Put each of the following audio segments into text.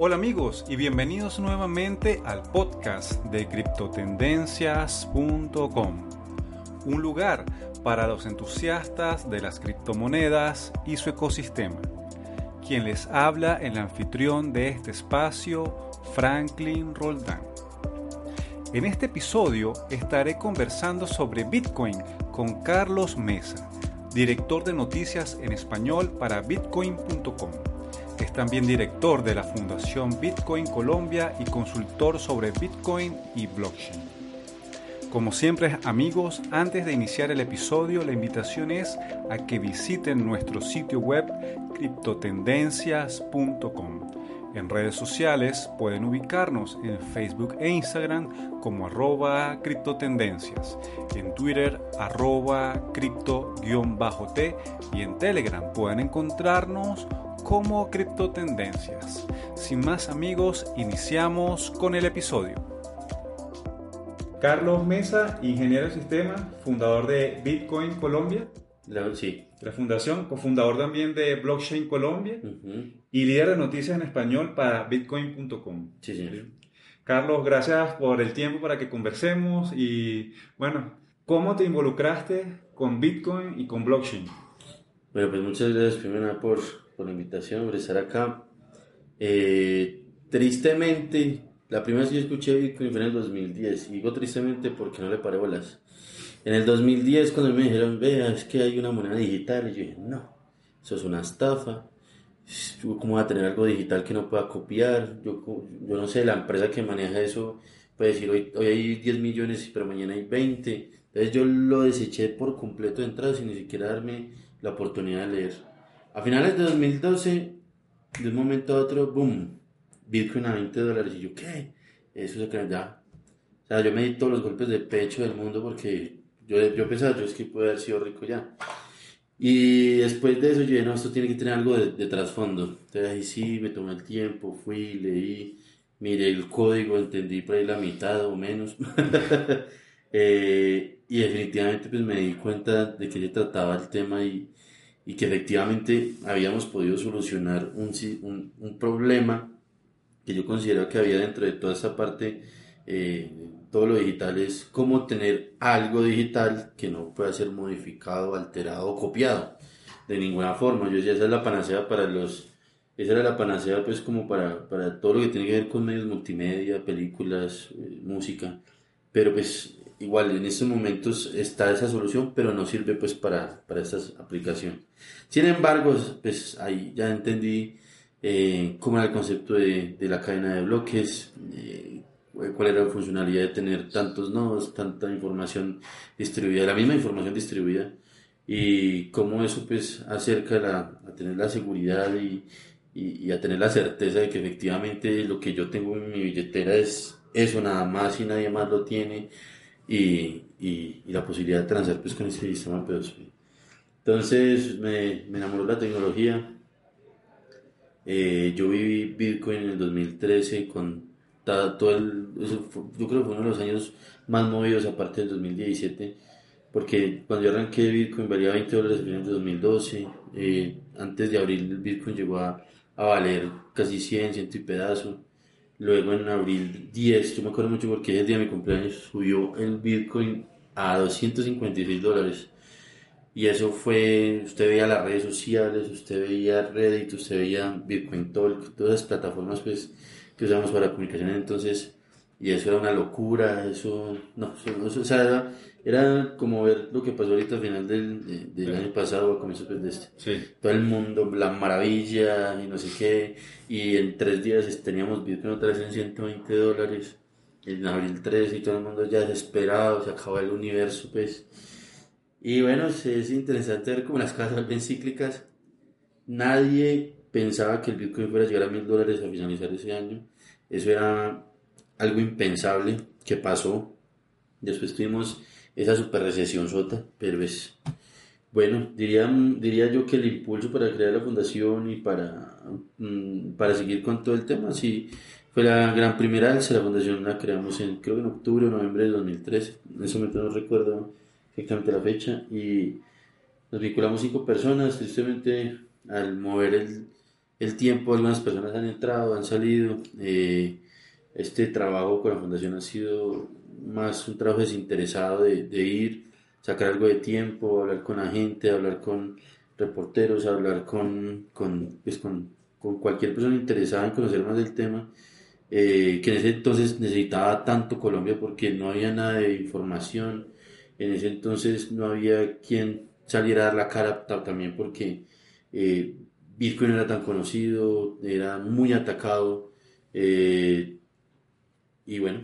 Hola amigos y bienvenidos nuevamente al podcast de criptotendencias.com, un lugar para los entusiastas de las criptomonedas y su ecosistema. Quien les habla el anfitrión de este espacio, Franklin Roldán. En este episodio estaré conversando sobre Bitcoin con Carlos Mesa, director de noticias en español para bitcoin.com es también director de la Fundación Bitcoin Colombia y consultor sobre Bitcoin y blockchain. Como siempre amigos, antes de iniciar el episodio, la invitación es a que visiten nuestro sitio web criptotendencias.com. En redes sociales pueden ubicarnos en Facebook e Instagram como arroba criptotendencias, en Twitter arroba cripto-t y en Telegram pueden encontrarnos como criptotendencias. Sin más amigos, iniciamos con el episodio. Carlos Mesa, ingeniero de sistemas, fundador de Bitcoin Colombia. La, sí. La fundación, cofundador también de Blockchain Colombia y líder de noticias en español para bitcoin.com. Sí, sí. Carlos, gracias por el tiempo para que conversemos y bueno, ¿cómo te involucraste con Bitcoin y con blockchain? Bueno, pues muchas gracias primero por por la invitación, por estar acá. Eh, tristemente, la primera vez que yo escuché Bitcoin fue en el 2010. Y digo tristemente porque no le paré bolas. En el 2010, cuando me dijeron, vea, es que hay una moneda digital, y yo dije, no, eso es una estafa. ¿Cómo va a tener algo digital que no pueda copiar? Yo, yo no sé, la empresa que maneja eso puede decir, hoy, hoy hay 10 millones, pero mañana hay 20. Entonces yo lo deseché por completo de entrada sin ni siquiera darme la oportunidad de leer. A finales de 2012, de un momento a otro, boom, Bitcoin a 20 dólares. Y yo, ¿qué? Eso se crea ya. O sea, yo me di todos los golpes de pecho del mundo porque yo, yo pensaba, yo es que puedo haber sido rico ya. Y después de eso, yo dije, no, esto tiene que tener algo de, trasfondo. Entonces ahí sí, me tomé el tiempo, fui, leí, miré el código, entendí por ahí la mitad o menos. Eh, y definitivamente pues me di cuenta de que se trataba el tema y, y que efectivamente habíamos podido solucionar un, un, un problema que yo considero que había dentro de toda esta parte, eh, todo lo digital es cómo tener algo digital que no pueda ser modificado, alterado o copiado de ninguna forma. Yo decía, esa es la panacea para los, esa era la panacea pues como para, para todo lo que tiene que ver con medios multimedia, películas, eh, música, pero pues igual en estos momentos está esa solución, pero no sirve pues para, para estas aplicaciones. Sin embargo, pues ahí ya entendí eh, cómo era el concepto de, de, la cadena de bloques, eh, cuál era la funcionalidad de tener tantos nodos, tanta información distribuida, la misma información distribuida, y cómo eso pues acerca la, a tener la seguridad y, y, y a tener la certeza de que efectivamente lo que yo tengo en mi billetera es eso nada más y nadie más lo tiene y, y, la posibilidad de transar pues, con ese sistema P2P. Entonces me, me enamoró la tecnología. Eh, yo viví Bitcoin en el 2013 con todo el... yo creo que fue uno de los años más movidos aparte del 2017 porque cuando yo arranqué Bitcoin valía 20 dólares en el 2012 eh, antes de abril Bitcoin llegó a, a valer casi 100, ciento y pedazo Luego en abril 10, yo me acuerdo mucho porque ese día de mi cumpleaños subió el Bitcoin a 256 dólares. Y eso fue, usted veía las redes sociales, usted veía Reddit, usted veía Bitcoin Talk, todas las plataformas pues, que usamos para comunicación entonces, y eso era una locura, eso, no, eso, o sea, era como ver lo que pasó ahorita al final del, del año pasado, a comienzos pues, de este. Sí. Todo el mundo, la maravilla y no sé qué. Y en tres días teníamos Bitcoin otra vez en 120 dólares. En abril 13 y todo el mundo ya desesperado, se acabó el universo, pues. Y bueno, es interesante ver cómo las casas ven cíclicas. Nadie pensaba que el Bitcoin fuera a llegar a mil dólares a finalizar ese año. Eso era algo impensable que pasó. Después tuvimos esa super recesión sota, pero es bueno, diría, diría yo que el impulso para crear la fundación y para, mm, para seguir con todo el tema, sí, fue la gran primera alza, la fundación la creamos en, creo que en octubre o noviembre de 2013, en ese momento no recuerdo exactamente la fecha, y nos vinculamos cinco personas, tristemente al mover el, el tiempo, algunas personas han entrado, han salido. Eh, este trabajo con la fundación ha sido más un trabajo desinteresado de, ir, sacar algo de tiempo, hablar con la gente, hablar con reporteros, hablar con, con, pues con, con cualquier persona interesada en conocer más del tema. Eh, que en ese entonces necesitaba tanto Colombia porque no había nada de información, en ese entonces no había quien saliera a dar la cara también porque eh, Bitcoin era tan conocido, era muy atacado. Eh, y bueno,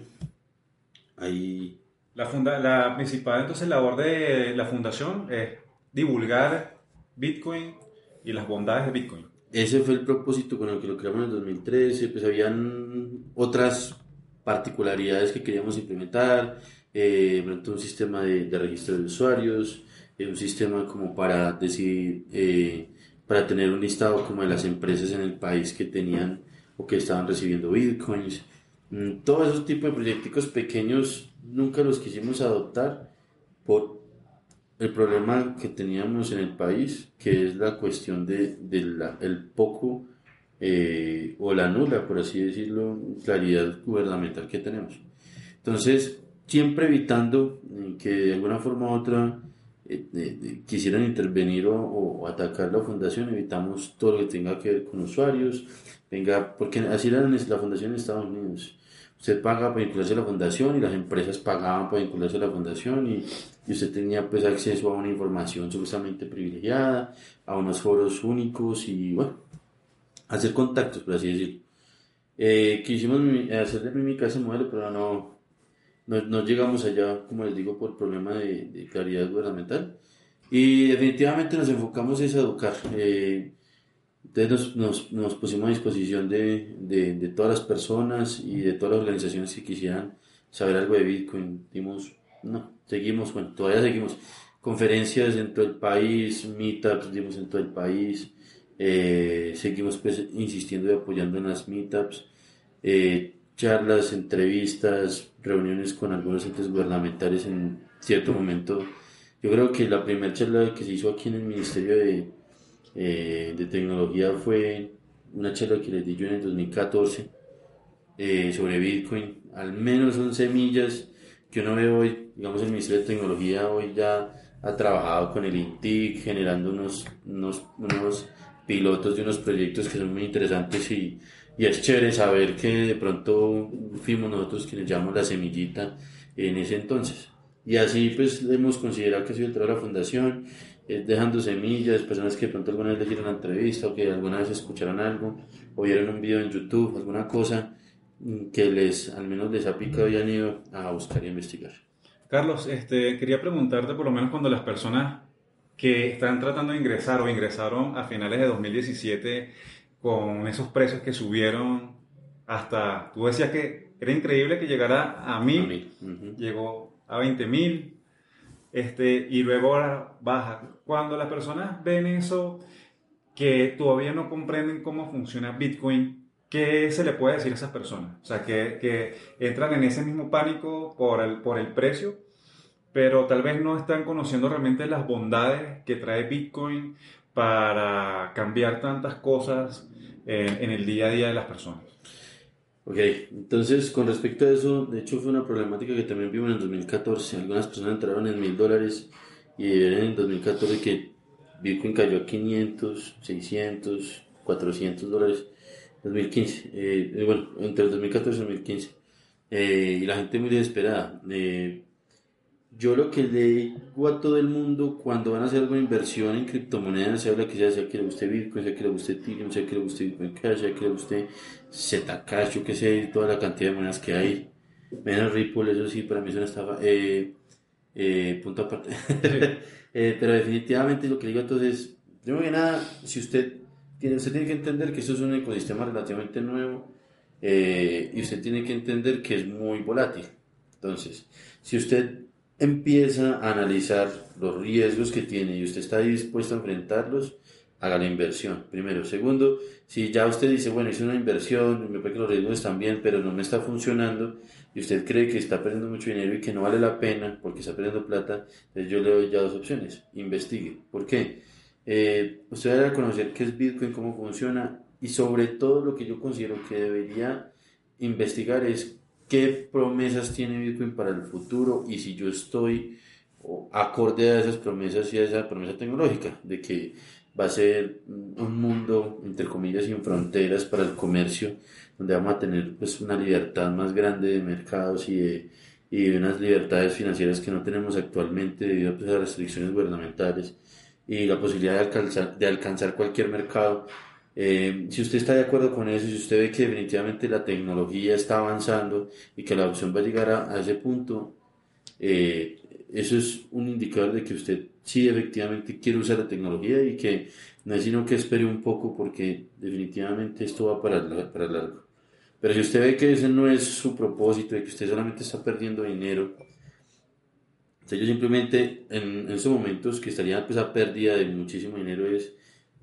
ahí... La, funda la principal entonces labor de la fundación es divulgar Bitcoin y las bondades de Bitcoin. Ese fue el propósito con el que lo creamos en el 2013, pues habían otras particularidades que queríamos implementar, eh, un sistema de, de registro de usuarios, eh, un sistema como para decir, eh, para tener un listado como de las empresas en el país que tenían o que estaban recibiendo bitcoins. Mm, todos esos tipos de proyectos pequeños nunca los quisimos adoptar por el problema que teníamos en el país, que es la cuestión de, el poco eh, o la nula, por así decirlo, claridad gubernamental que tenemos. Entonces, siempre evitando que de alguna forma u otra eh, quisieran intervenir o, atacar la fundación, evitamos todo lo que tenga que ver con usuarios, venga, porque así era la fundación en Estados Unidos. Usted paga para vincularse a la fundación y las empresas pagaban para vincularse a la fundación y, y usted tenía pues acceso a una información supuestamente privilegiada, a unos foros únicos y bueno, hacer contactos, por así decirlo. Eh, quisimos hacer de mímica ese modelo, pero no, no, no, llegamos allá, como les digo, por problema de, de, claridad gubernamental. Y definitivamente nos enfocamos en educar. Eh, entonces nos, nos, pusimos a disposición de, de, de, todas las personas y de todas las organizaciones que quisieran saber algo de Bitcoin. Dimos, no, seguimos, bueno, todavía seguimos. Conferencias en todo el país, meetups dimos en todo el país. Eh, seguimos pues insistiendo y apoyando en las meetups. Eh, charlas, entrevistas, reuniones con algunos entes gubernamentales en cierto momento. Yo creo que la primera charla que se hizo aquí en el Ministerio de, eh, de Tecnología fue una charla que les di yo en el 2014 eh, sobre Bitcoin. Al menos son semillas que uno ve hoy, digamos el Ministerio de Tecnología hoy ya ha trabajado con el INTIC generando unos, unos, unos pilotos de unos proyectos que son muy interesantes y y es chévere saber que de pronto fuimos nosotros quienes llamamos la semillita en ese entonces. Y así pues hemos considerado que ha sido el la fundación, eh, dejando semillas, personas que de pronto alguna vez les dieron una entrevista o que alguna vez escucharon algo o vieron un video en YouTube, alguna cosa mm, que les al menos les ha picado y han ido a buscar y investigar. Carlos, este, quería preguntarte por lo menos cuando las personas que están tratando de ingresar o ingresaron a finales de 2017 con esos precios que subieron hasta, tú decías que era increíble que llegara a mil, llegó a 20 mil, este, y luego ahora baja. Cuando las personas ven eso, que todavía no comprenden cómo funciona Bitcoin, ¿qué se le puede decir a esas personas? O sea, que, que entran en ese mismo pánico por el, por el precio, pero tal vez no están conociendo realmente las bondades que trae Bitcoin para cambiar tantas cosas en, el día a día de las personas. Ok, entonces con respecto a eso, de hecho fue una problemática que también vimos en el 2014. Algunas personas entraron en mil dólares y en el 2014 que Bitcoin cayó a 500, 600, 400 dólares. 2015, eh, bueno, entre el 2014 y el 2015. Eh, y la gente muy desesperada. Eh, yo lo que le digo a todo el mundo cuando van a hacer alguna inversión en criptomonedas, se habla que ya sea que le guste Bitcoin, sea que le guste Ethereum, sea que le guste Bitcoin Cash, sea que le guste Zcash, yo que sé, toda la cantidad de monedas que hay. Menos Ripple, eso sí, para mí es una estafa. Eh, eh, punto aparte. eh, pero definitivamente lo que digo entonces, primero que nada, si usted tiene, usted tiene que entender que esto es un ecosistema relativamente nuevo eh, y usted tiene que entender que es muy volátil. Entonces, si usted empieza a analizar los riesgos que tiene y usted está dispuesto a enfrentarlos, haga la inversión. Primero. Segundo, si ya usted dice, bueno, hice una inversión, me parece que los riesgos están bien, pero no me está funcionando, y usted cree que está perdiendo mucho dinero y que no vale la pena porque está perdiendo plata, entonces yo le doy ya dos opciones. Investigue. ¿Por qué? Eh, usted debe conocer qué es Bitcoin, cómo funciona y sobre todo lo que yo considero que debería investigar es qué promesas tiene Bitcoin para el futuro y si yo estoy acorde a esas promesas y a esa promesa tecnológica de que va a ser un mundo, entre comillas, sin fronteras para el comercio, donde vamos a tener pues, una libertad más grande de mercados y de, y unas libertades financieras que no tenemos actualmente debido pues, a las restricciones gubernamentales y la posibilidad de alcanzar, de alcanzar cualquier mercado. Eh, si usted está de acuerdo con eso, si usted ve que definitivamente la tecnología está avanzando y que la opción va a llegar a, ese punto, eh, eso es un indicador de que usted sí efectivamente quiere usar la tecnología y que no es sino que espere un poco porque definitivamente esto va para, para largo. Pero si usted ve que ese no es su propósito y que usted solamente está perdiendo dinero, yo simplemente en, esos momentos que estaría pues a pérdida de muchísimo dinero es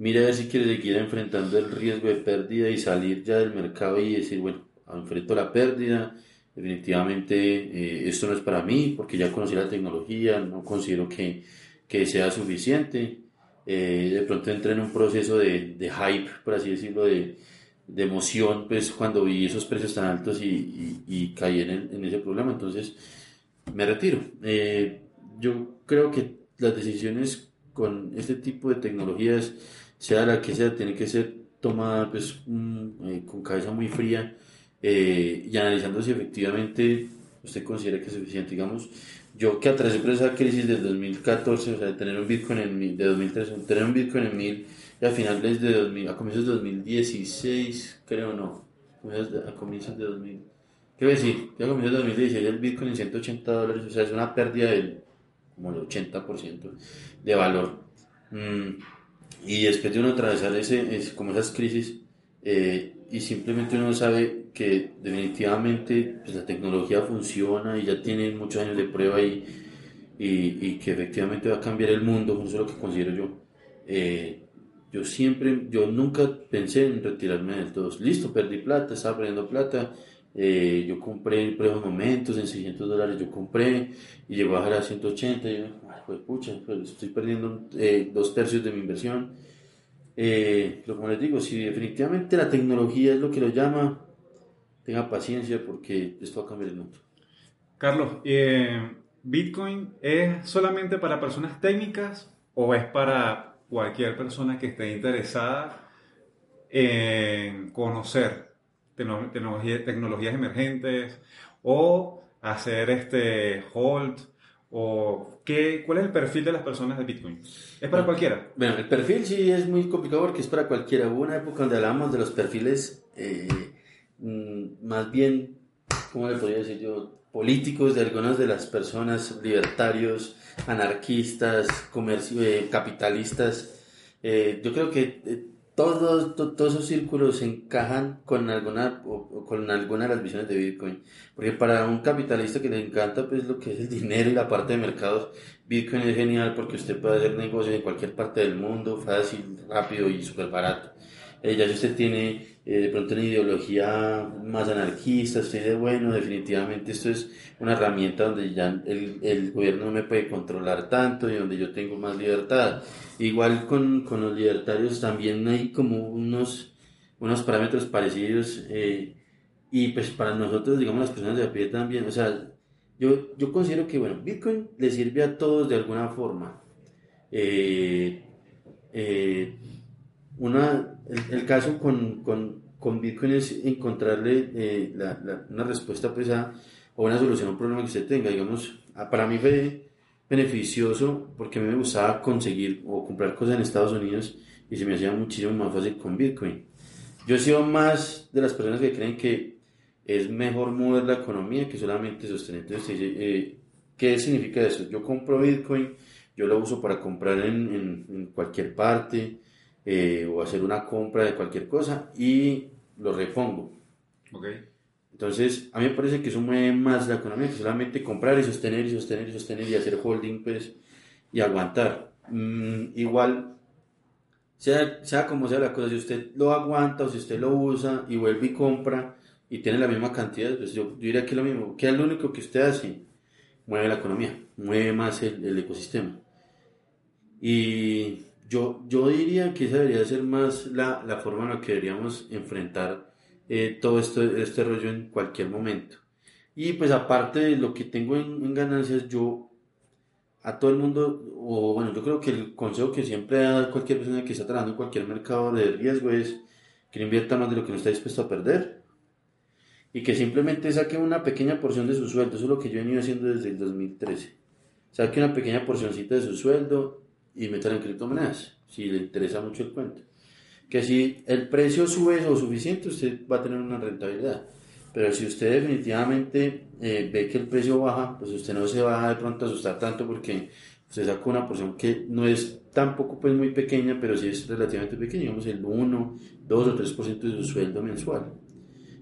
mira a ver si quiere seguir enfrentando el riesgo de pérdida y salir ya del mercado y decir bueno enfrento la pérdida definitivamente eh, esto no es para mí porque ya conocí la tecnología no considero que, que sea suficiente eh, de pronto entré en un proceso de, de hype por así decirlo de, de, emoción pues cuando vi esos precios tan altos y, y, y caí en, ese problema entonces me retiro. Eh, yo creo que las decisiones con este tipo de tecnologías, sea la que sea, tiene que ser tomada pues, eh, con cabeza muy fría eh, y analizando si efectivamente usted considera que es suficiente. Digamos, yo que atravesé por esa crisis del 2014, o sea, de tener un Bitcoin en de 2013, tener un Bitcoin en 1000 y a finales de 2000, a comienzos de 2016, creo no, a comienzos de 2000 Quiero decir, ya comienzo el 2016 el Bitcoin en 180 dólares, o sea, es una pérdida del como el 80% de valor. Mm, y después de uno atravesar ese, es, como esas crisis, eh, y simplemente uno sabe que definitivamente pues, la tecnología funciona y ya tiene muchos años de prueba y, y, que efectivamente va a cambiar el mundo, eso es lo que considero yo. Eh, yo siempre, yo nunca pensé en retirarme del todo. Listo, perdí plata, estaba perdiendo plata, eh, yo compré por esos momentos en 600 dólares, yo compré y llegó a bajar a 180. Y yo, pues pucha, pues estoy perdiendo eh, dos tercios de mi inversión. Eh, como les digo, si definitivamente la tecnología es lo que lo llama, tenga paciencia porque esto va a cambiar el mundo. Carlos, ¿Bitcoin es solamente para personas técnicas o es para cualquier persona que esté interesada en conocer tecnologías emergentes o hacer este hold o qué, cuál es el perfil de las personas de Bitcoin? ¿Es para cualquiera? Bueno, el perfil sí es muy complicado porque es para cualquiera. Hubo una época donde hablábamos de los perfiles eh, mm, más bien, ¿cómo le podría decir yo? políticos de algunas de las personas, libertarios, anarquistas, comercio, eh, capitalistas. Eh, yo creo que todos, todos esos círculos encajan con alguna, con alguna de las visiones de Bitcoin. Porque para un capitalista que le encanta pues lo que es el dinero y la parte de mercados, Bitcoin es genial porque usted puede hacer negocios en cualquier parte del mundo, fácil, rápido y súper barato. Ya si usted tiene eh, de pronto una ideología más anarquista, usted dice, bueno, definitivamente esto es una herramienta donde ya el, el gobierno no me puede controlar tanto y donde yo tengo más libertad. Igual con, con los libertarios también hay como unos, unos parámetros parecidos eh, y pues para nosotros, digamos, las personas de a pie también, o sea, yo, yo considero que, bueno, Bitcoin le sirve a todos de alguna forma. Eh, una, el, caso con, con, con, Bitcoin es encontrarle eh, la, una respuesta pues a, o una solución a un problema que usted tenga. Digamos, para mí fue beneficioso porque a mí me gustaba conseguir o comprar cosas en Estados Unidos y se me hacía muchísimo más fácil con Bitcoin. Yo he sido más de las personas que creen que es mejor mover la economía que solamente sostener. Entonces, eh, ¿qué significa eso? Yo compro Bitcoin, yo lo uso para comprar en, en, en cualquier parte, eh, o hacer una compra de cualquier cosa y lo repongo. Okay. Entonces, a mí me parece que eso mueve más la economía que solamente comprar y sostener y sostener y sostener y hacer holding pues, y aguantar. Mm, igual, sea, sea como sea la cosa, si usted lo aguanta o si usted lo usa y vuelve y compra y tiene la misma cantidad, pues yo, diría que es lo mismo. ¿Qué es lo único que usted hace? Mueve la economía, mueve más el, el ecosistema. Y yo, yo diría que esa debería ser más la, la forma en la que deberíamos enfrentar eh, todo esto, este rollo en cualquier momento. Y pues aparte de lo que tengo en, en, ganancias, yo a todo el mundo, o bueno, yo creo que el consejo que siempre da cualquier persona que está trabajando en cualquier mercado de riesgo es que no invierta más de lo que no está dispuesto a perder. Y que simplemente saque una pequeña porción de su sueldo. Eso es lo que yo he venido haciendo desde el 2013. Saque una pequeña porcioncita de su sueldo y métala en criptomonedas, si le interesa mucho el cuento. Que si el precio sube lo suficiente, usted va a tener una rentabilidad. Pero si usted definitivamente eh, ve que el precio baja, pues usted no se va de pronto a asustar tanto porque usted saca una porción que no es tampoco pues muy pequeña, pero sí es relativamente pequeña, digamos el 1, 2 o 3% de su sueldo mensual.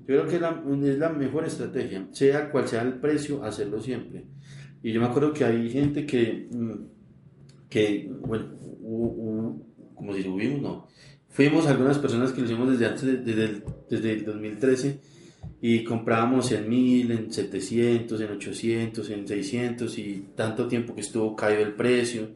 Yo creo que es la, es la mejor estrategia, sea cual sea el precio, hacerlo siempre. Y yo me acuerdo que hay gente que, mm, que bueno, como si subimos, no. Fuimos algunas personas que lo hicimos desde antes, desde, el, desde el 2013 y comprábamos en 1000, en 700, en 800, en 600 y tanto tiempo que estuvo caído el precio.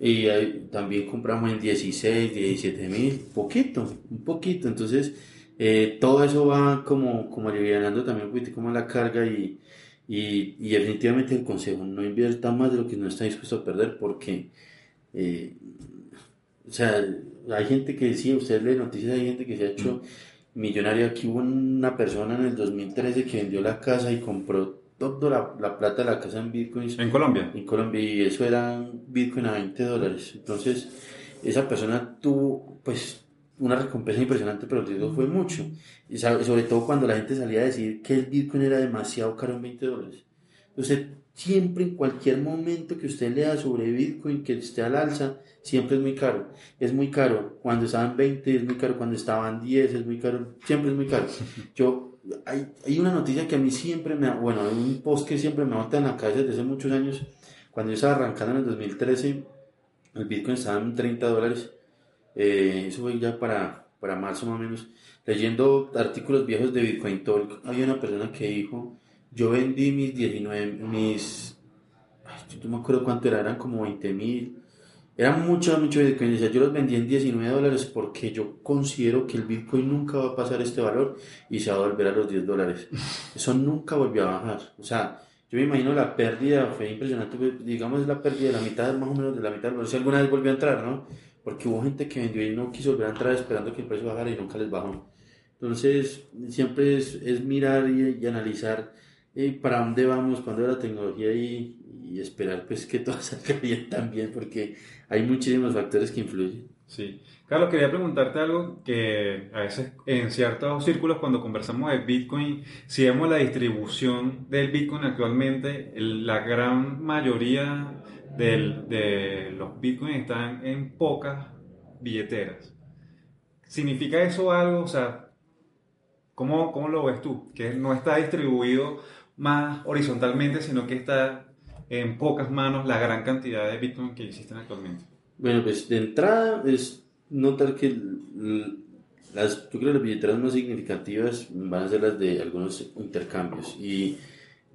Y también compramos en 16, 17 mil, poquito, un poquito. Entonces, eh, todo eso va como, como aliviando también un poquito como la carga y, y, y, definitivamente el consejo, no invierta más de lo que no está dispuesto a perder porque, eh, o sea, hay gente que sí, usted lee noticias, hay gente que se ha hecho millonario. Aquí hubo una persona en el 2013 que vendió la casa y compró toda la, la plata de la casa en bitcoins. ¿En Colombia? En Colombia, y eso era bitcoin a 20 dólares. Entonces, esa persona tuvo, pues, una recompensa impresionante, pero el riesgo fue mucho. Y sobre todo cuando la gente salía a decir que el bitcoin era demasiado caro en 20 dólares. Entonces, siempre en cualquier momento que usted lea sobre bitcoin, que esté al alza, siempre es muy caro. Es muy caro. Cuando estaban 20 es muy caro, cuando estaban 10 es muy caro, siempre es muy caro. Yo, hay, hay una noticia que a mí siempre me, bueno, hay un post que siempre me bota en la cabeza desde hace muchos años. Cuando yo estaba arrancando en el 2013, el Bitcoin estaba en 30 dólares. Eh, eso fue ya para, para marzo más o menos. Leyendo artículos viejos de Bitcoin Talk, había una persona que dijo, yo vendí mis 19, mis, yo no me acuerdo cuánto era, eran como 20 mil era mucho, mucho Bitcoin. Decía, yo los vendí en 19 dólares porque yo considero que el Bitcoin nunca va a pasar este valor y se va a volver a los 10 dólares. Eso nunca volvió a bajar. O sea, yo me imagino la pérdida fue impresionante. Pues, digamos, la pérdida de la mitad, más o menos de la mitad. Sé si alguna vez volvió a entrar, ¿no? Porque hubo gente que vendió y no quiso volver a entrar esperando que el precio bajara y nunca les bajó. Entonces, siempre es, es mirar y, analizar eh, para dónde vamos, para dónde va la tecnología y, y esperar pues que todo salga bien también porque hay muchísimos factores que influyen. Sí. Carlos, quería preguntarte algo que a veces en ciertos círculos cuando conversamos de Bitcoin, si vemos la distribución del Bitcoin actualmente, la gran mayoría del, de los Bitcoins están en pocas billeteras. ¿Significa eso algo? O sea, ¿cómo, cómo lo ves tú? Que no está distribuido más horizontalmente, sino que está en pocas manos la gran cantidad de Bitcoin que existen actualmente? Bueno, pues de entrada es notar que las, yo creo las billeteras más significativas van a ser las de algunos intercambios y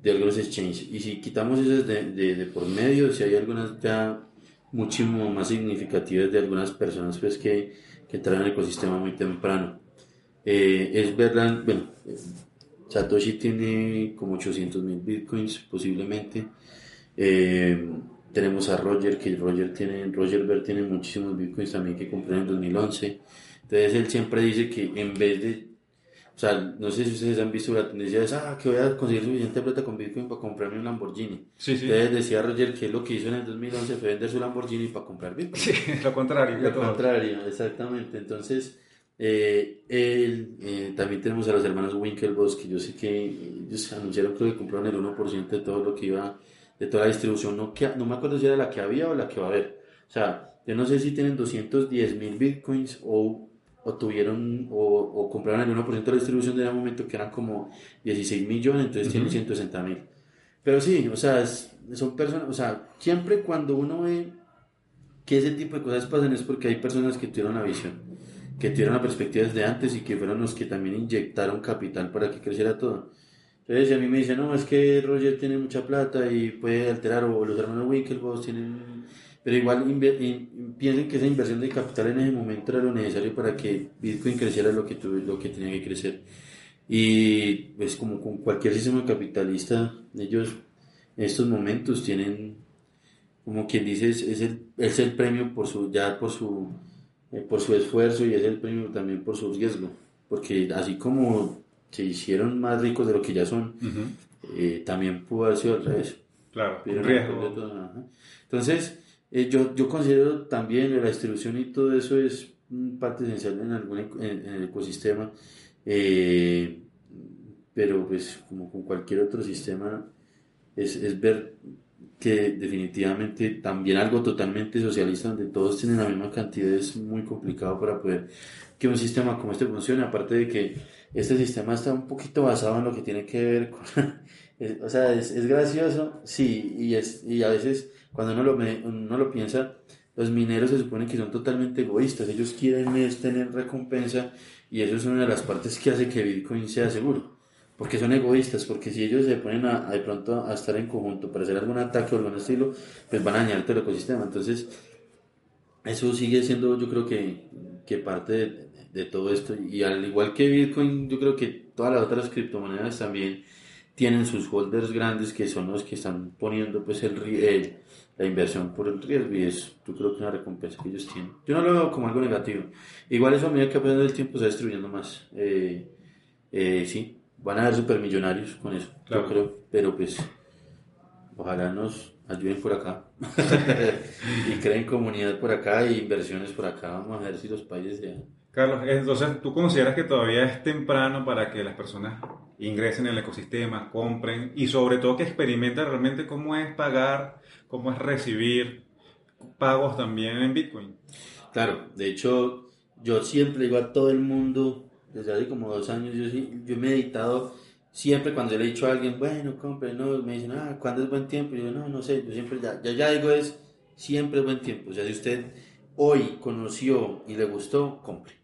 de algunos exchanges. Y si quitamos esas de, de, por medio, si hay algunas ya muchísimo más significativas de algunas personas pues que, que en el ecosistema muy temprano. Eh, es verdad, bueno, Satoshi tiene como 800 mil bitcoins posiblemente. Eh, tenemos a Roger, que Roger tiene, Roger Ver tiene muchísimos bitcoins también que compró en el 2011. Entonces él siempre dice que en vez de, o sea, no sé si ustedes han visto la tendencia de ah, que voy a conseguir suficiente plata con bitcoin para comprarme un Lamborghini. Sí, sí. Entonces decía Roger que lo que hizo en el 2011 fue vender su Lamborghini para comprar bitcoin. Sí, lo contrario. Lo contrario, exactamente. Entonces, eh, él, eh, también tenemos a los hermanos Winklevoss, que yo sé que ellos anunciaron que compraron el 1% de todo lo que iba de toda la distribución, no, que, no me acuerdo si era la que había o la que va a haber. O sea, yo no sé si tienen 210 mil bitcoins o, o tuvieron o, o, compraron el 1% de la distribución de un momento que eran como 16 millones, entonces tienen 160 mil. Pero sí, o sea, son personas, o sea, siempre cuando uno ve que ese tipo de cosas pasan es porque hay personas que tuvieron la visión, que tuvieron la perspectiva desde antes y que fueron los que también inyectaron capital para que creciera todo. Entonces, si a mí me dicen, no, es que Roger tiene mucha plata y puede alterar, o los hermanos Winklevoss tienen pero igual piensen que esa inversión de capital en ese momento era lo necesario para que Bitcoin creciera lo que, lo que tenía que crecer. Y pues como con cualquier sistema capitalista, ellos en estos momentos tienen, como quien dice, es, el, es el premio por su, ya por su, eh, por su esfuerzo y es el premio también por su riesgo. Porque así como se hicieron más ricos de lo que ya son, eh, también pudo haber sido al revés. Claro, un riesgo. Entonces, eh, yo, yo considero también la distribución y todo eso es parte esencial en, algún, en, el ecosistema, eh, pero pues como con cualquier otro sistema, es, es, ver que definitivamente también algo totalmente socialista donde todos tienen la misma cantidad es muy complicado para poder que un sistema como este funcione, aparte de que este sistema está un poquito basado en lo que tiene que ver con... o sea, es, es gracioso, sí, y, es, y a veces cuando uno lo, uno lo piensa, los mineros se supone que son totalmente egoístas, ellos quieren es tener recompensa y eso es una de las partes que hace que Bitcoin sea seguro, porque son egoístas, porque si ellos se ponen a, de pronto a estar en conjunto para hacer algún ataque o algún estilo, pues van a dañar todo el ecosistema, entonces eso sigue siendo yo creo que, que parte de, todo esto. Y al igual que Bitcoin, yo creo que todas las otras criptomonedas también tienen sus holders grandes que son los que están poniendo pues el, el la inversión por el riesgo y es yo creo que una recompensa que ellos tienen. Yo no lo veo como algo negativo. Igual eso a medida que a el tiempo se va destruyendo más. Eh, eh, sí, van a ser supermillonarios con eso, yo creo, pero pues ojalá nos ayuden por acá y creen comunidad por acá e inversiones por acá. Vamos a ver si los países se Carlos, entonces tú consideras que todavía es temprano para que las personas ingresen en el ecosistema, compren y sobre todo que experimenten realmente cómo es pagar, cómo es recibir pagos también en Bitcoin. Claro, de hecho yo siempre digo a todo el mundo, desde hace como dos años, yo, yo he meditado siempre cuando le he dicho a alguien, bueno, compre, no, me dicen, ah, ¿cuándo es buen tiempo? Y yo, no, no sé, yo siempre ya, ya, ya digo es, siempre es buen tiempo. O sea, si usted hoy conoció y le gustó, compre.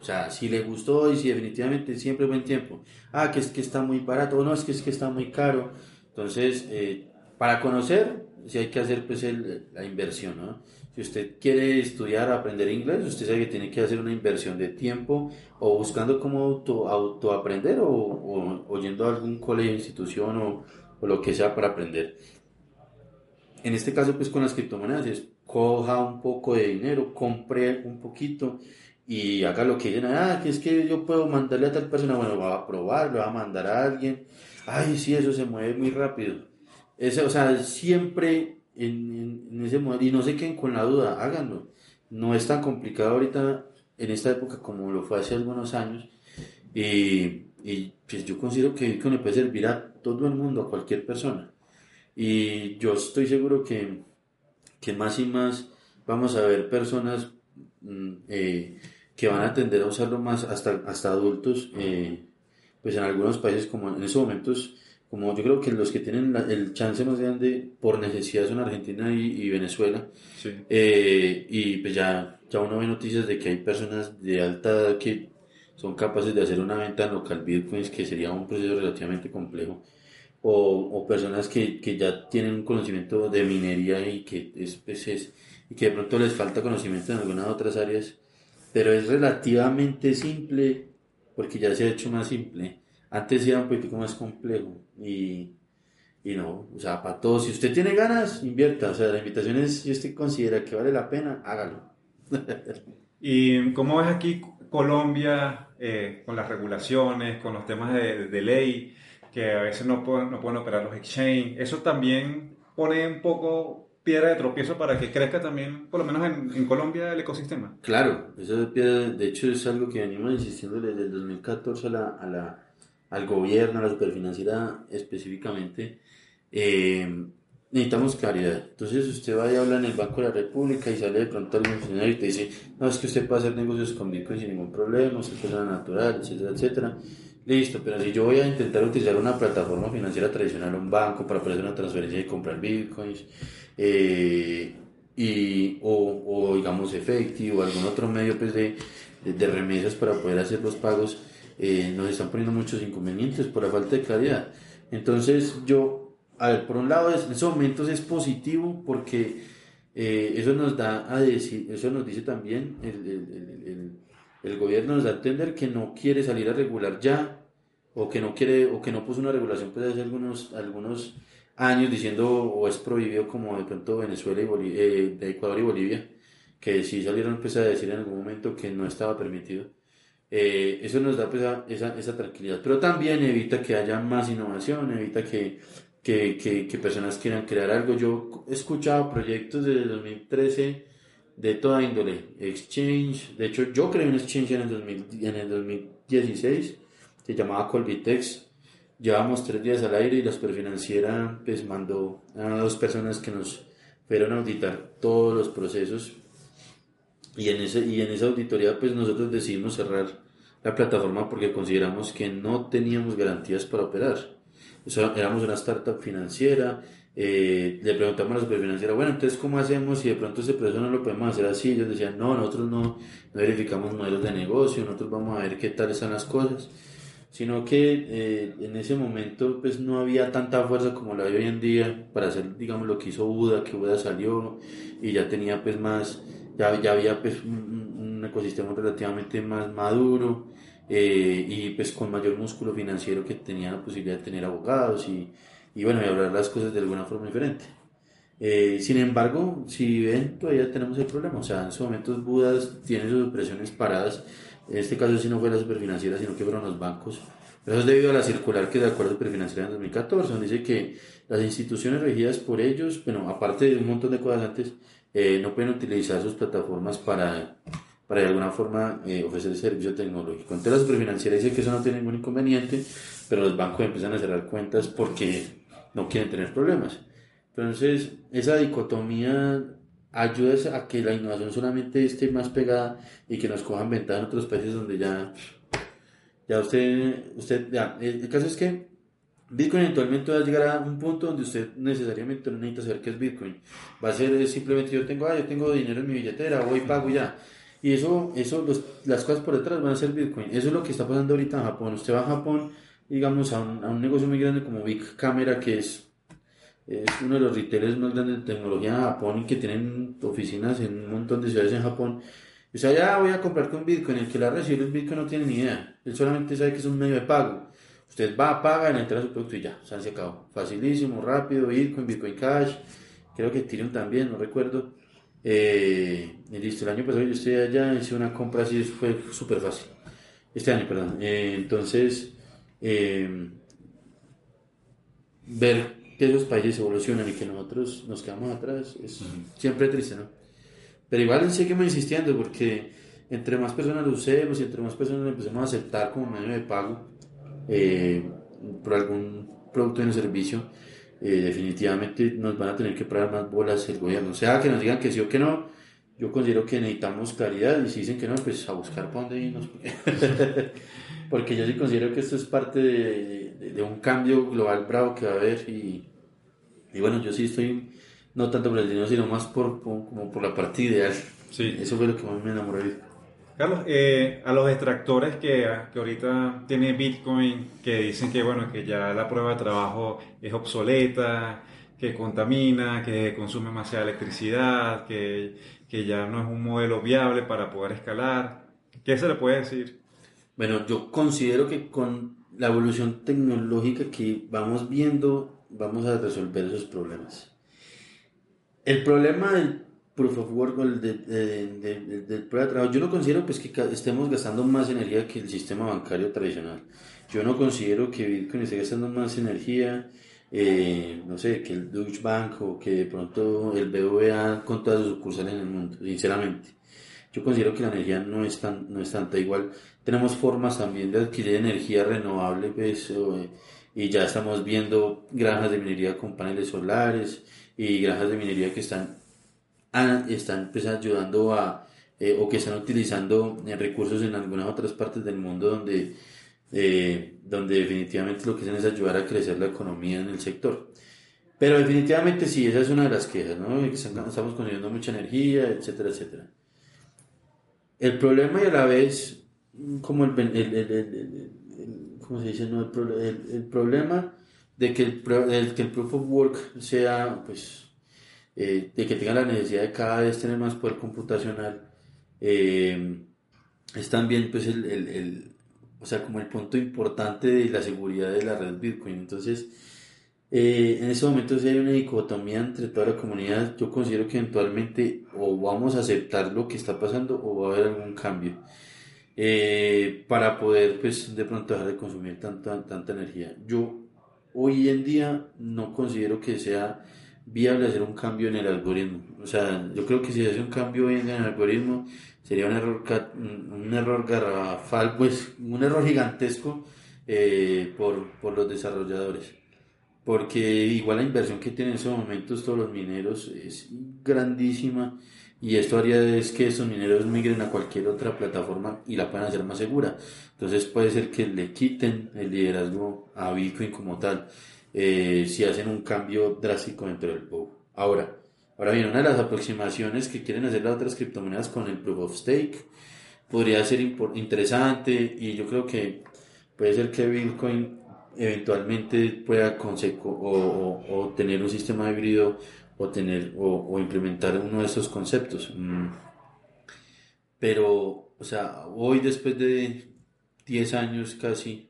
O sea, si le gustó y si definitivamente siempre buen tiempo. Ah, que es que está muy barato, o no, es que es que está muy caro. Entonces, eh, para conocer, si hay que hacer pues la inversión, ¿no? Si usted quiere estudiar, aprender inglés, usted sabe que tiene que hacer una inversión de tiempo o buscando cómo auto, auto aprender o, o, yendo a algún colegio, institución o, o lo que sea para aprender. En este caso, pues con las criptomonedas es coja un poco de dinero, compre un poquito y haga lo que digan, ah, que es que yo puedo mandarle a tal persona, bueno, va a probar, lo va a mandar a alguien, ay, sí, eso se mueve muy rápido. Ese, o sea, siempre en, en, ese modelo, y no se queden con la duda, háganlo. No es tan complicado ahorita, en esta época, como lo fue hace algunos años, y, y pues yo considero que Bitcoin le puede servir a todo el mundo, a cualquier persona. Y yo estoy seguro que, que más y más vamos a ver personas mm, eh, que van a tender a usarlo más hasta, hasta adultos, eh, pues en algunos países como en esos momentos, como yo creo que los que tienen el chance más grande por necesidad son Argentina y, Venezuela, eh, y pues ya, ya uno ve noticias de que hay personas de alta edad que son capaces de hacer una venta en local bitcoins, que sería un proceso relativamente complejo, o, o personas que, que, ya tienen un conocimiento de minería y que, es, pues es, y que de pronto les falta conocimiento en algunas otras áreas pero es relativamente simple porque ya se ha hecho más simple. Antes era un poquito más complejo y, y no, o sea, para todos, si usted tiene ganas, invierta, o sea, la invitación es, si usted considera que vale la pena, hágalo. ¿Y cómo ves aquí Colombia eh, con las regulaciones, con los temas de, de, ley, que a veces no pueden, no pueden operar los exchange? Eso también pone un poco piedra de tropiezo para que crezca también, por lo menos en, en Colombia, el ecosistema. Claro, eso de hecho es algo que venimos insistiendo desde el 2014 a la, a la, al gobierno, a la superfinanciera específicamente. Eh, necesitamos claridad. Entonces usted va y habla en el Banco de la República y sale de pronto algún funcionario y te dice, no, es que usted puede hacer negocios con Bitcoin sin ningún problema, es persona natural, etcétera, etcétera. Listo, pero si yo voy a intentar utilizar una plataforma financiera tradicional, un banco, para hacer una transferencia y comprar bitcoins, eh, y, o, digamos efectivo o algún otro medio pues, de, de, remesas para poder hacer los pagos, eh, nos están poniendo muchos inconvenientes por la falta de claridad. Entonces yo, a por un lado en esos momentos es positivo porque eh, eso nos da a decir, eso nos dice también el, el, el, el, gobierno nos da a entender que no quiere salir a regular ya o que no quiere o que no puso una regulación pues hace algunos algunos años diciendo o es prohibido como de pronto Venezuela y Bolivia, eh, Ecuador y Bolivia que sí salieron pues, a decir en algún momento que no estaba permitido eh, eso nos da pues, esa, esa tranquilidad. Pero también evita que haya más innovación evita que que, que, personas quieran crear algo. Yo he escuchado proyectos desde el 2013 de toda índole, exchange, de hecho yo creé un exchange en el, 2000, en el 2016, se llamaba Colbitex, llevamos tres días al aire y la superfinanciera pues mandó a dos personas que nos fueron a auditar todos los procesos y en, ese, y en esa auditoría pues nosotros decidimos cerrar la plataforma porque consideramos que no teníamos garantías para operar éramos una startup financiera, eh, le preguntamos a la superfinanciera, bueno, entonces, ¿cómo hacemos si de pronto ese proceso no lo podemos hacer así? Ellos decían, no, nosotros no, no verificamos modelos de negocio, nosotros vamos a ver qué tal están las cosas. Sino que eh, en ese momento pues no había tanta fuerza como la hay hoy en día para hacer, digamos, lo que hizo Buda, que Buda salió y ya tenía pues más, ya, ya había pues un, un ecosistema relativamente más maduro eh, y pues con mayor músculo financiero que tenía la posibilidad de tener abogados y, y bueno, y hablar las cosas de alguna forma diferente. Eh, sin embargo, si ven, todavía tenemos el problema. O sea, en estos momentos Budas tiene sus operaciones paradas. En este caso, sí no fue la superfinanciera, sino que fueron los bancos. Pero eso es debido a la circular que de acuerdo superfinanciera en 2014, donde dice que las instituciones regidas por ellos, bueno, aparte de un montón de cosas antes, eh, no pueden utilizar sus plataformas para para de alguna forma eh, ofrecer servicio tecnológico. Entonces la superfinanciera dice que eso no tiene ningún inconveniente, pero los bancos empiezan a cerrar cuentas porque no quieren tener problemas. Entonces, esa dicotomía ayuda a que la innovación solamente esté más pegada y que nos cojan ventaja en otros países donde ya, ya usted, usted, ya, el caso es que Bitcoin eventualmente va a llegar a un punto donde usted necesariamente no necesita saber qué es Bitcoin. Va a ser simplemente yo tengo, ah, yo tengo dinero en mi billetera, voy pago ya. Y eso, eso las cosas por detrás van a ser Bitcoin. Eso es lo que está pasando ahorita en Japón. Usted va a Japón, digamos, a un, a un negocio muy grande como Big Camera, que es, es uno de los retailers más grandes de tecnología en Japón y que tienen oficinas en un montón de ciudades en Japón. O sea, ya voy a comprar con Bitcoin. El que la recibe el Bitcoin no tiene ni idea. Él solamente sabe que es un medio de pago. Usted va, paga, le entra su producto y ya, se han secado. Facilísimo, rápido, Bitcoin, Bitcoin Cash. Creo que Ethereum también, no recuerdo. Eh, listo, el año pasado yo estoy allá, hice una compra así, fue súper fácil. Este año, perdón. Eh, entonces, eh, ver que esos países evolucionan y que nosotros nos quedamos atrás es siempre triste, ¿no? Pero igual seguimos insistiendo porque entre más personas lo usemos y entre más personas lo empecemos a aceptar como medio de pago eh, por algún producto o servicio, eh, definitivamente nos van a tener que pagar más bolas el gobierno. O sea, que nos digan que sí o que no, yo considero que necesitamos claridad y si dicen que no, pues a buscar para dónde irnos. Porque yo sí considero que esto es parte de, de, un cambio global bravo que va a haber y, y, bueno, yo sí estoy no tanto por el dinero, sino más por, como por la parte ideal. Sí. Eso fue lo que más me enamoró de Carlos, eh, a los extractores que, que, ahorita tiene Bitcoin, que dicen que bueno, que ya la prueba de trabajo es obsoleta, que contamina, que consume demasiada electricidad, que, que ya no es un modelo viable para poder escalar, ¿qué se le puede decir? Bueno, yo considero que con la evolución tecnológica que vamos viendo, vamos a resolver esos problemas. El problema del proof of work del de, de, prueba de trabajo, yo no considero pues, que estemos gastando más energía que el sistema bancario tradicional. Yo no considero que Bitcoin esté gastando más energía, eh, no sé, que el Deutsche Bank o que de pronto el BVA con todas sus sucursales en el mundo, sinceramente. Yo considero que la energía no es, tan, no es tanta igual. Tenemos formas también de adquirir energía renovable, pues, y ya estamos viendo granjas de minería con paneles solares y granjas de minería que están están pues, ayudando a, eh, o que están utilizando eh, recursos en algunas otras partes del mundo donde, eh, donde definitivamente lo que hacen es ayudar a crecer la economía en el sector. Pero definitivamente sí, esa es una de las quejas, ¿no? Estamos consumiendo mucha energía, etcétera, etcétera. El problema y a la vez, como el, el, el, ¿cómo se dice? No, el, problema de que el, que el proof of work sea, pues, eh, de que tengan la necesidad de cada vez tener más poder computacional, eh, es también pues el, el, el, o sea, como el punto importante de la seguridad de la red Bitcoin. Entonces, eh, en ese momento si hay una dicotomía entre toda la comunidad, yo considero que eventualmente o vamos a aceptar lo que está pasando o va a haber algún cambio. Eh, para poder pues de pronto dejar de consumir tanta, tanta energía. Yo hoy en día no considero que sea viable hacer un cambio en el algoritmo. O sea, yo creo que si se hace un cambio en el algoritmo sería un error, un error garrafal, pues un error gigantesco eh, por, por los desarrolladores porque igual la inversión que tienen en esos momentos todos los mineros es grandísima y esto haría es que esos mineros migren a cualquier otra plataforma y la puedan hacer más segura. Entonces puede ser que le quiten el liderazgo a Bitcoin como tal eh, si hacen un cambio drástico dentro del POW. Ahora, ahora bien, una de las aproximaciones que quieren hacer las otras criptomonedas con el Proof of Stake podría ser interesante y yo creo que puede ser que Bitcoin eventualmente pueda o, o, tener un sistema híbrido o tener o, implementar uno de esos conceptos. Mm. Pero, o sea, hoy después de 10 años casi,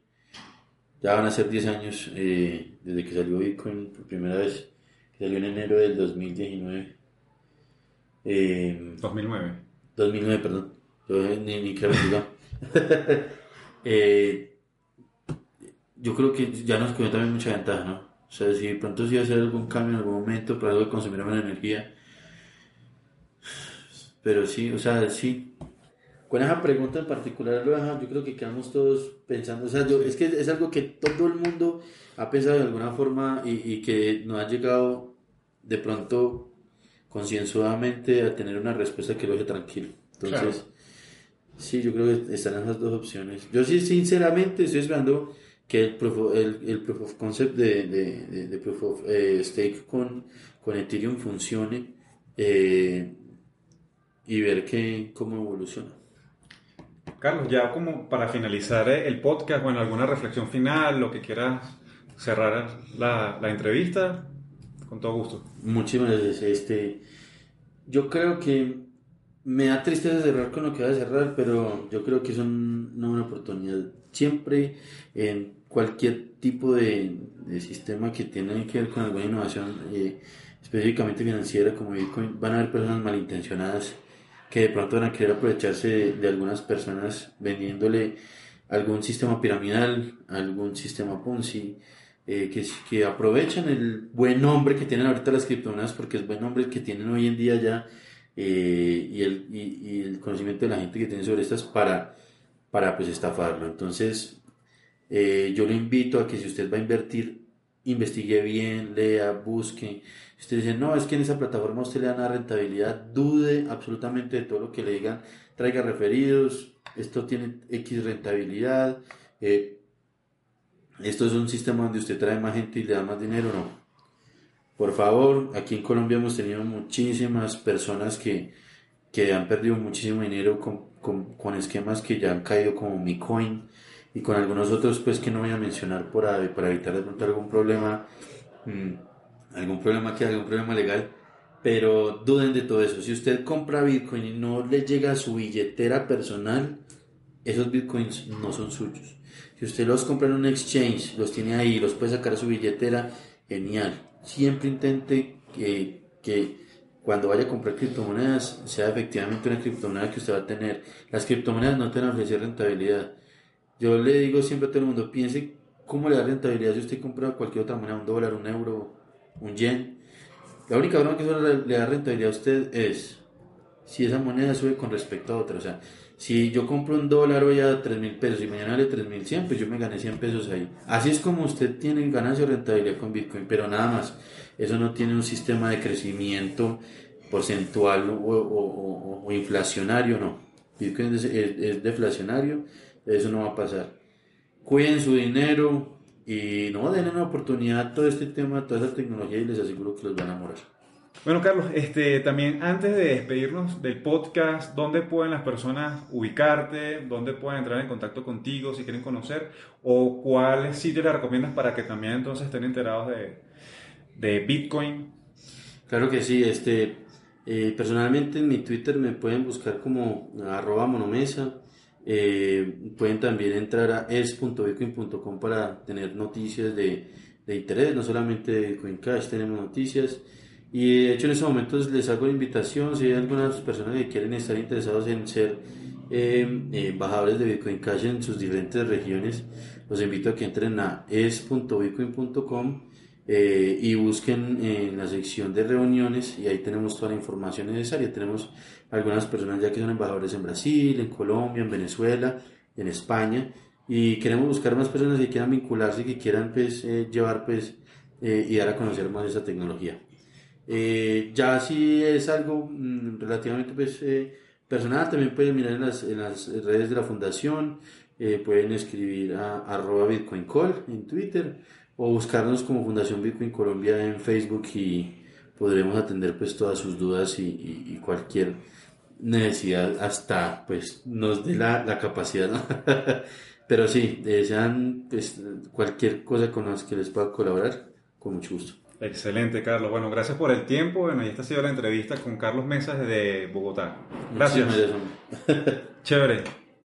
ya van a ser 10 años eh, desde que salió Bitcoin por primera vez, que salió en enero del 2019. 2009. 2009, perdón. Yo ni, ni creo que eh, yo creo que ya nos quedó también mucha ventaja, ¿no? O sea, si de pronto si hacer algún cambio en algún momento para algo de consumir menos energía. Pero sí, o sea, sí. Con esa pregunta en particular, yo creo que quedamos todos pensando, o sea, yo, es que es algo que todo el mundo ha pensado de alguna forma y, y que no ha llegado de pronto concienzudamente a tener una respuesta que lo deje tranquilo. Entonces, sí, yo creo que están esas dos opciones. Yo sí, sinceramente, estoy esperando que el proof, el, el proof of concept de, de, de, proof of eh, stake con, con Ethereum funcione eh, y ver que, cómo evoluciona. Carlos, ya como para finalizar eh, el podcast, bueno, alguna reflexión final, lo que quieras cerrar la, la entrevista, con todo gusto. Muchísimas gracias. Este, yo creo que me da tristeza cerrar con lo que voy a cerrar, pero yo creo que es una buena oportunidad. Siempre en cualquier tipo de, sistema que tenga que ver con alguna innovación, eh, específicamente financiera como Bitcoin, van a haber personas malintencionadas que de pronto van a querer aprovecharse de, algunas personas vendiéndole algún sistema piramidal, algún sistema Ponzi, eh, que, que aprovechan el buen nombre que tienen ahorita las criptomonedas, porque es buen nombre que tienen hoy en día ya, eh, y, el, y, el conocimiento de la gente que tiene sobre estas para, para pues estafarlo. Entonces, eh, yo le invito a que si usted va a invertir, investigue bien, lea, busque. Si usted dice, no, es que en esa plataforma usted le da una rentabilidad, dude absolutamente de todo lo que le digan, traiga referidos, esto tiene X rentabilidad, eh, esto es un sistema donde usted trae más gente y le da más dinero, no. Por favor, aquí en Colombia hemos tenido muchísimas personas que, que han perdido muchísimo dinero con, con, con esquemas que ya han caído como Mi Coin y con algunos otros pues que no voy a mencionar por, para evitar de pronto algún problema, mm, algún problema que algún problema legal, pero duden de todo eso. Si usted compra Bitcoin y no le llega a su billetera personal, esos Bitcoins no son suyos. Si usted los compra en un exchange, los tiene ahí, los puede sacar a su billetera, genial. Siempre intente que, que cuando vaya a comprar criptomonedas sea efectivamente una criptomoneda que usted va a tener. Las criptomonedas no te van a ofrecer rentabilidad yo le digo siempre a todo el mundo, piense cómo le da rentabilidad si usted compra cualquier otra moneda, un dólar, un euro, un yen. La única forma que eso le da rentabilidad a usted es si esa moneda sube con respecto a otra. O sea, si yo compro un dólar hoy a 3 mil pesos y mañana vale 3 mil 100, pues yo me gané 100 pesos ahí. Así es como usted tiene ganancia o rentabilidad con Bitcoin, pero nada más. Eso no tiene un sistema de crecimiento porcentual o, inflacionario, no. Bitcoin es deflacionario eso no va a pasar. Cuiden su dinero y no den una oportunidad a todo este tema, a toda esa tecnología y les aseguro que los van a morar. Bueno, Carlos, este, también antes de despedirnos del podcast, ¿dónde pueden las personas ubicarte? ¿Dónde pueden entrar en contacto contigo si quieren conocer? ¿O cuáles sitios les recomiendas para que también entonces estén enterados de, de Bitcoin? Claro que sí, este, eh, personalmente en mi Twitter me pueden buscar como arroba monomesa, eh, pueden también entrar a es.bitcoin.com para tener noticias de, de, interés, no solamente de Bitcoin Cash, tenemos noticias. Y de hecho en estos momentos les hago la invitación, si hay algunas personas que quieren estar interesados en ser eh, embajadores de Bitcoin Cash en sus diferentes regiones, los invito a que entren a es.bitcoin.com eh, y busquen en la sección de reuniones y ahí tenemos toda la información necesaria. Tenemos algunas personas ya que son embajadores en Brasil, en Colombia, en Venezuela, en España y queremos buscar más personas que quieran vincularse, que quieran pues, eh, llevar pues, eh, y dar a conocer más esa tecnología. ya si es algo mm, relativamente pues, personal, también pueden mirar en las, en las redes de la fundación, pueden escribir a arroba Bitcoin Call en Twitter o buscarnos como Fundación Bitcoin Colombia en Facebook y podremos atender pues todas sus dudas y, cualquier necesidad hasta pues nos dé la, la capacidad pero sí desean pues cualquier cosa con las que les pueda colaborar con mucho gusto Excelente, Carlos. Bueno, gracias por el tiempo. Bueno, y esta ha sido la entrevista con Carlos Mesas de Bogotá. Gracias. Chévere.